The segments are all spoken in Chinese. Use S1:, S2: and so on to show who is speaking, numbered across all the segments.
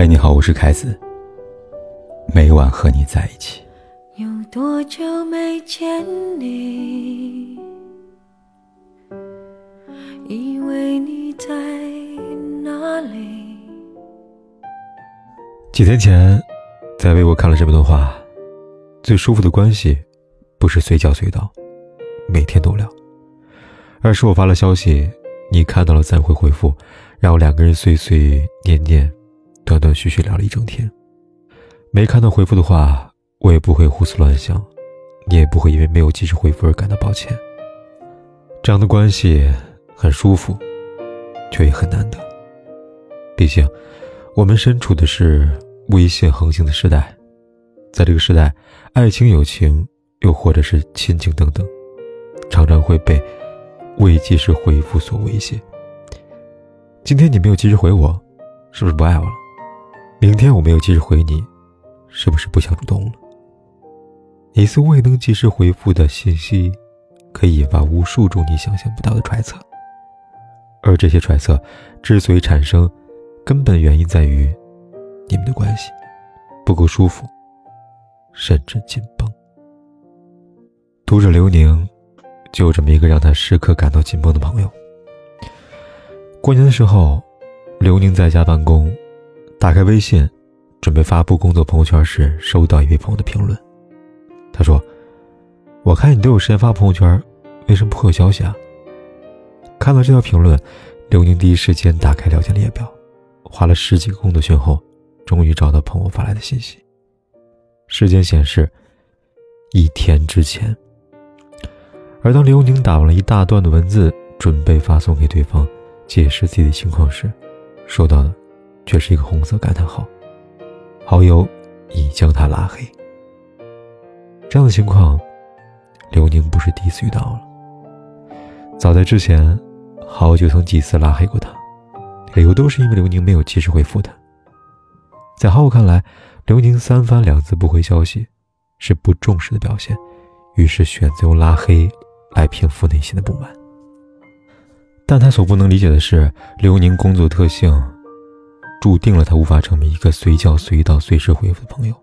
S1: 嗨，你好，我是凯子。每晚和你在一起。
S2: 有多久没见你？以为你在哪里？
S1: 几天前，在微博看了这么多话：最舒服的关系，不是随叫随到，每天都聊，而是我发了消息，你看到了暂会回复，然后两个人碎碎念念。断断续续聊了一整天，没看到回复的话，我也不会胡思乱想，你也不会因为没有及时回复而感到抱歉。这样的关系很舒服，却也很难得。毕竟，我们身处的是微信横行的时代，在这个时代，爱情、友情，又或者是亲情等等，常常会被未及时回复所威胁。今天你没有及时回我，是不是不爱我了？明天我没有及时回你，是不是不想主动了？一次未能及时回复的信息，可以引发无数种你想象不到的揣测。而这些揣测之所以产生，根本原因在于你们的关系不够舒服，甚至紧绷。读者刘宁就这么一个让他时刻感到紧绷的朋友。过年的时候，刘宁在家办公。打开微信，准备发布工作朋友圈时，收到一位朋友的评论。他说：“我看你都有时间发朋友圈，为什么不回我消息啊？”看到这条评论，刘宁第一时间打开聊天列表，花了十几个工作圈后，终于找到朋友发来的信息。时间显示，一天之前。而当刘宁打完了一大段的文字，准备发送给对方，解释自己的情况时，收到的。却是一个红色感叹号，好友已将他拉黑。这样的情况，刘宁不是第一次遇到了。早在之前，好友曾几次拉黑过他，理由都是因为刘宁没有及时回复他。在好友看来，刘宁三番两次不回消息，是不重视的表现，于是选择用拉黑来平复内心的不满。但他所不能理解的是，刘宁工作特性。注定了他无法成为一个随叫随到、随时回复的朋友。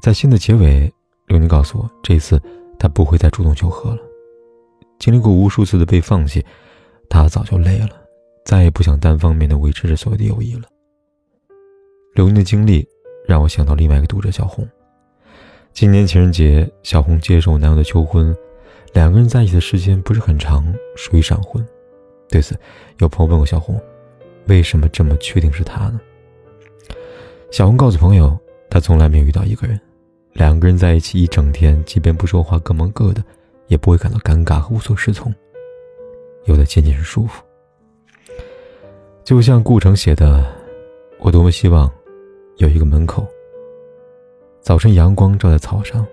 S1: 在信的结尾，刘宁告诉我，这次他不会再主动求和了。经历过无数次的被放弃，他早就累了，再也不想单方面的维持着所谓的友谊了。刘宁的经历让我想到另外一个读者小红。今年情人节，小红接受男友的求婚，两个人在一起的时间不是很长，属于闪婚。对此，有朋友问过小红。为什么这么确定是他呢？小红告诉朋友，她从来没有遇到一个人，两个人在一起一整天，即便不说话，各忙各的，也不会感到尴尬和无所适从，有的仅仅是舒服。就像顾城写的：“我多么希望有一个门口。早晨阳光照在草上，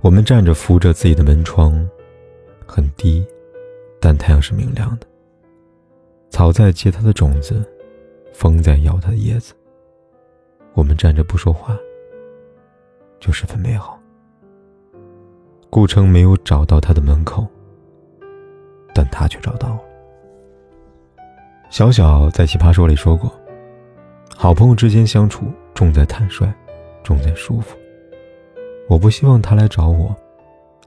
S1: 我们站着扶着自己的门窗，很低，但太阳是明亮的。”草在结它的种子，风在摇它的叶子。我们站着不说话，就十分美好。顾城没有找到他的门口，但他却找到了。小小在《奇葩说》里说过：“好朋友之间相处，重在坦率，重在舒服。我不希望他来找我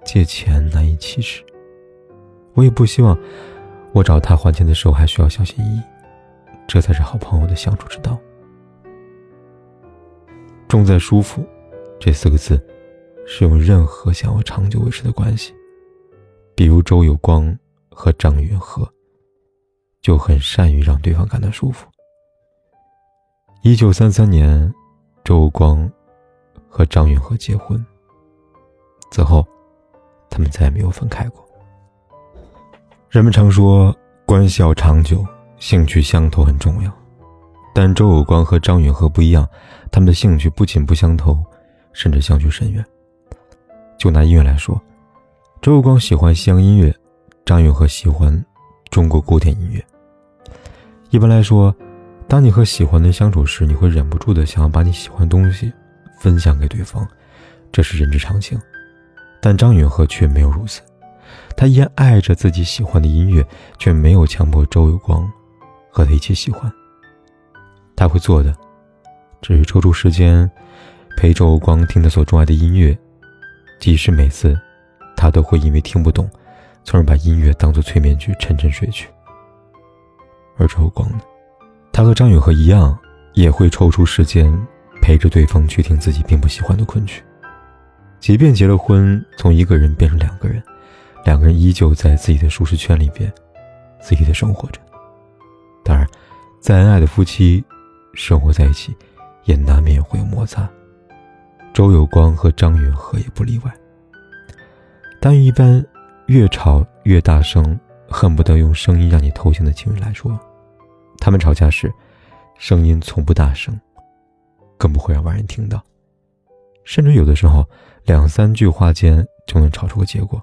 S1: 借钱难以启齿，我也不希望。”我找他还钱的时候还需要小心翼翼，这才是好朋友的相处之道。重在舒服，这四个字，适用任何想要长久维持的关系。比如周有光和张允和，就很善于让对方感到舒服。一九三三年，周有光和张允和结婚，此后，他们再也没有分开过。人们常说，关系要长久，兴趣相投很重要。但周有光和张允和不一样，他们的兴趣不仅不相投，甚至相距甚远。就拿音乐来说，周有光喜欢西洋音乐，张允和喜欢中国古典音乐。一般来说，当你和喜欢的人相处时，你会忍不住的想要把你喜欢的东西分享给对方，这是人之常情。但张允和却没有如此。他依然爱着自己喜欢的音乐，却没有强迫周有光和他一起喜欢。他会做的，只是抽出时间陪周有光听他所钟爱的音乐，即使每次他都会因为听不懂，从而把音乐当作催眠曲沉沉睡去。而周有光呢，他和张允和一样，也会抽出时间陪着对方去听自己并不喜欢的昆曲，即便结了婚，从一个人变成两个人，两个人依旧在自己的舒适圈里边，自己的生活着。当然，再恩爱的夫妻，生活在一起，也难免会有摩擦。周有光和张允和也不例外。但一般越吵越大声，恨不得用声音让你偷腥的情侣来说，他们吵架时，声音从不大声，更不会让外人听到，甚至有的时候两三句话间就能吵出个结果，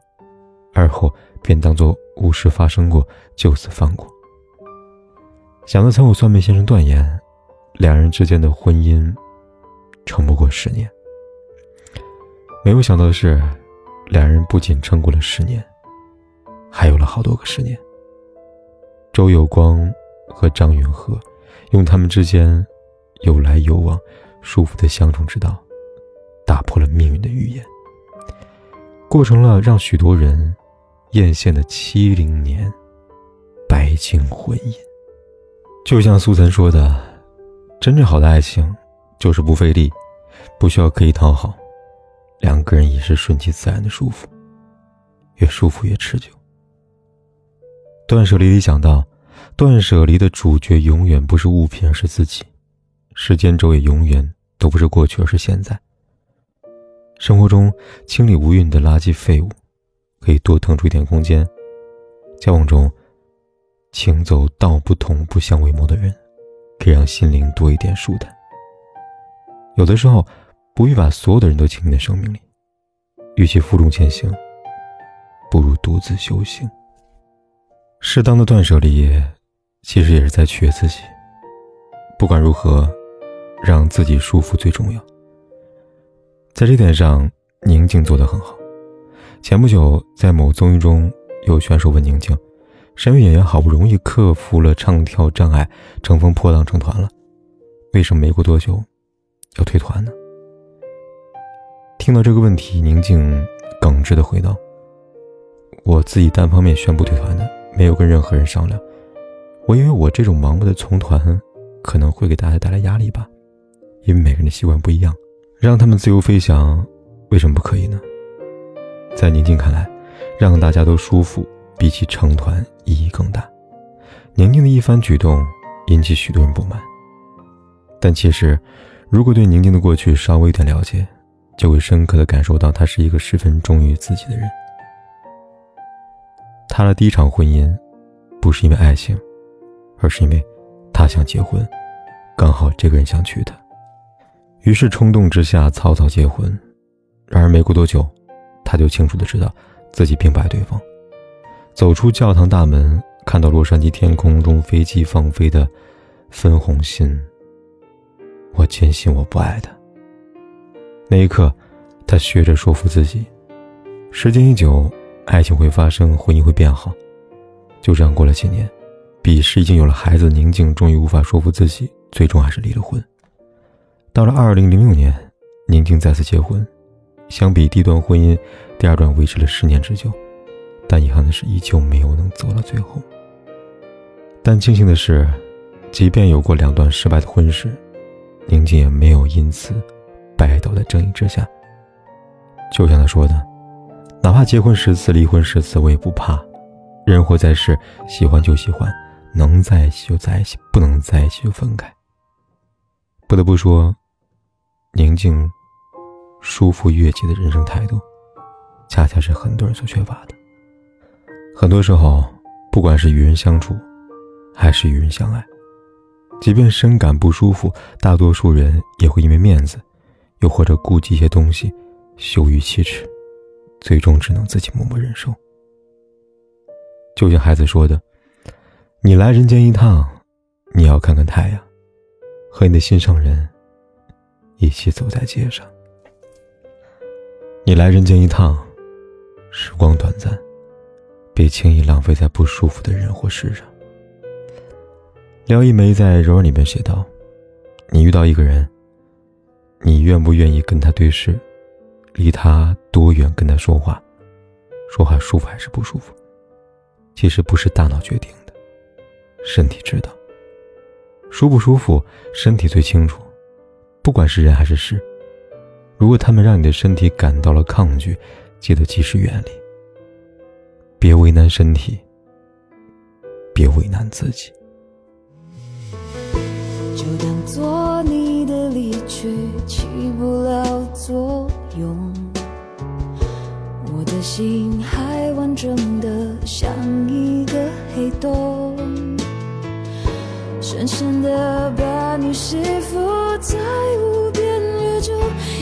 S1: 而后便当作无事发生过，就此放过。想到曾有算命先生断言，两人之间的婚姻撑不过十年。没有想到的是，两人不仅撑过了十年，还有了好多个十年。周有光和张允和用他们之间有来有往、舒服的相处之道，打破了命运的预言，过成了让许多人艳羡的七零年白金婚姻。就像苏岑说的：“真正好的爱情，就是不费力，不需要刻意讨好，两个人也是顺其自然的舒服，越舒服越持久。”断舍离里讲到，断舍离的主角永远不是物品，而是自己。时间轴也永远都不是过去，而是现在。生活中清理无用的垃圾废物，可以多腾出一点空间；交往中。请走道不同不相为谋的人，可以让心灵多一点舒坦。有的时候，不必把所有的人都请进的生命里，与其负重前行，不如独自修行。适当的断舍离，其实也是在取悦自己。不管如何，让自己舒服最重要。在这点上，宁静做得很好。前不久，在某综艺中，有选手问宁静。身为演员，好不容易克服了唱跳障碍，乘风破浪成团了，为什么没过多久要退团呢？听到这个问题，宁静耿直的回道：“我自己单方面宣布退团的，没有跟任何人商量。我以为我这种盲目的从团，可能会给大家带来压力吧，因为每个人的习惯不一样，让他们自由飞翔，为什么不可以呢？在宁静看来，让大家都舒服。”比起成团意义更大。宁静的一番举动引起许多人不满，但其实，如果对宁静的过去稍微有点了解，就会深刻的感受到她是一个十分忠于自己的人。她的第一场婚姻，不是因为爱情，而是因为她想结婚，刚好这个人想娶她，于是冲动之下草草结婚。然而没过多久，她就清楚的知道自己并不爱对方。走出教堂大门，看到洛杉矶天空中飞机放飞的分红心，我坚信我不爱他。那一刻，他学着说服自己：时间一久，爱情会发生，婚姻会变好。就这样过了几年，彼时已经有了孩子，宁静终于无法说服自己，最终还是离了婚。到了二零零六年，宁静再次结婚，相比第一段婚姻，第二段维持了十年之久。但遗憾的是，依旧没有能走到最后。但庆幸的是，即便有过两段失败的婚事，宁静也没有因此拜倒在正义之下。就像他说的：“哪怕结婚十次，离婚十次，我也不怕。人活在世，喜欢就喜欢，能在一起就在一起，不能在一起就分开。”不得不说，宁静舒服悦己的人生态度，恰恰是很多人所缺乏的。很多时候，不管是与人相处，还是与人相爱，即便深感不舒服，大多数人也会因为面子，又或者顾及一些东西，羞于启齿，最终只能自己默默忍受。就像孩子说的：“你来人间一趟，你要看看太阳，和你的心上人一起走在街上。你来人间一趟，时光短暂。”别轻易浪费在不舒服的人或事上。廖一梅在《柔软》里面写道：“你遇到一个人，你愿不愿意跟他对视？离他多远？跟他说话，说话舒服还是不舒服？其实不是大脑决定的，身体知道。舒不舒服，身体最清楚。不管是人还是事，如果他们让你的身体感到了抗拒，记得及时远离。别为难身体，别为难自己。
S2: 就当做你的离去起不了作用，我的心还完整的像一个黑洞，深深的把你吸附在无边宇宙，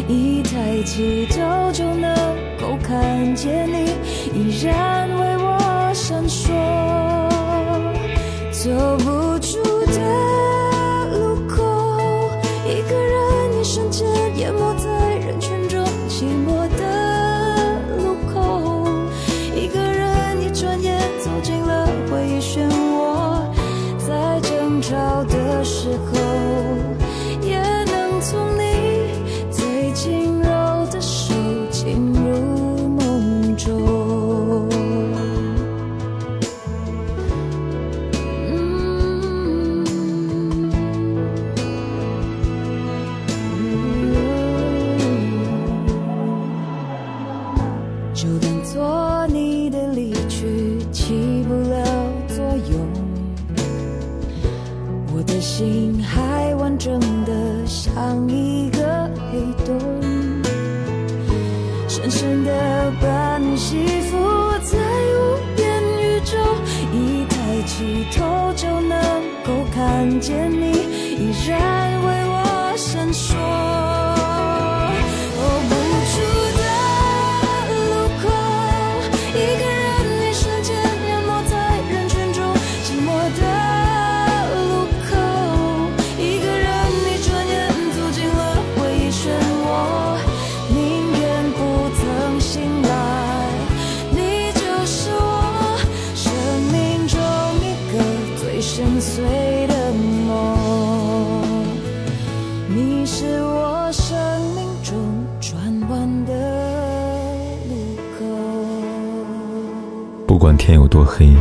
S2: 一抬起头就能够看见你，依然为我闪烁，走我的心还完整的像一个黑洞，深深的把你吸附在无边宇宙，一抬起头就能够看见你，
S1: 不管天有多黑，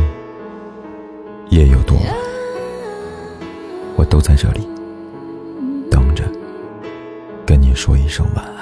S1: 夜有多晚，我都在这里等着，跟你说一声晚安。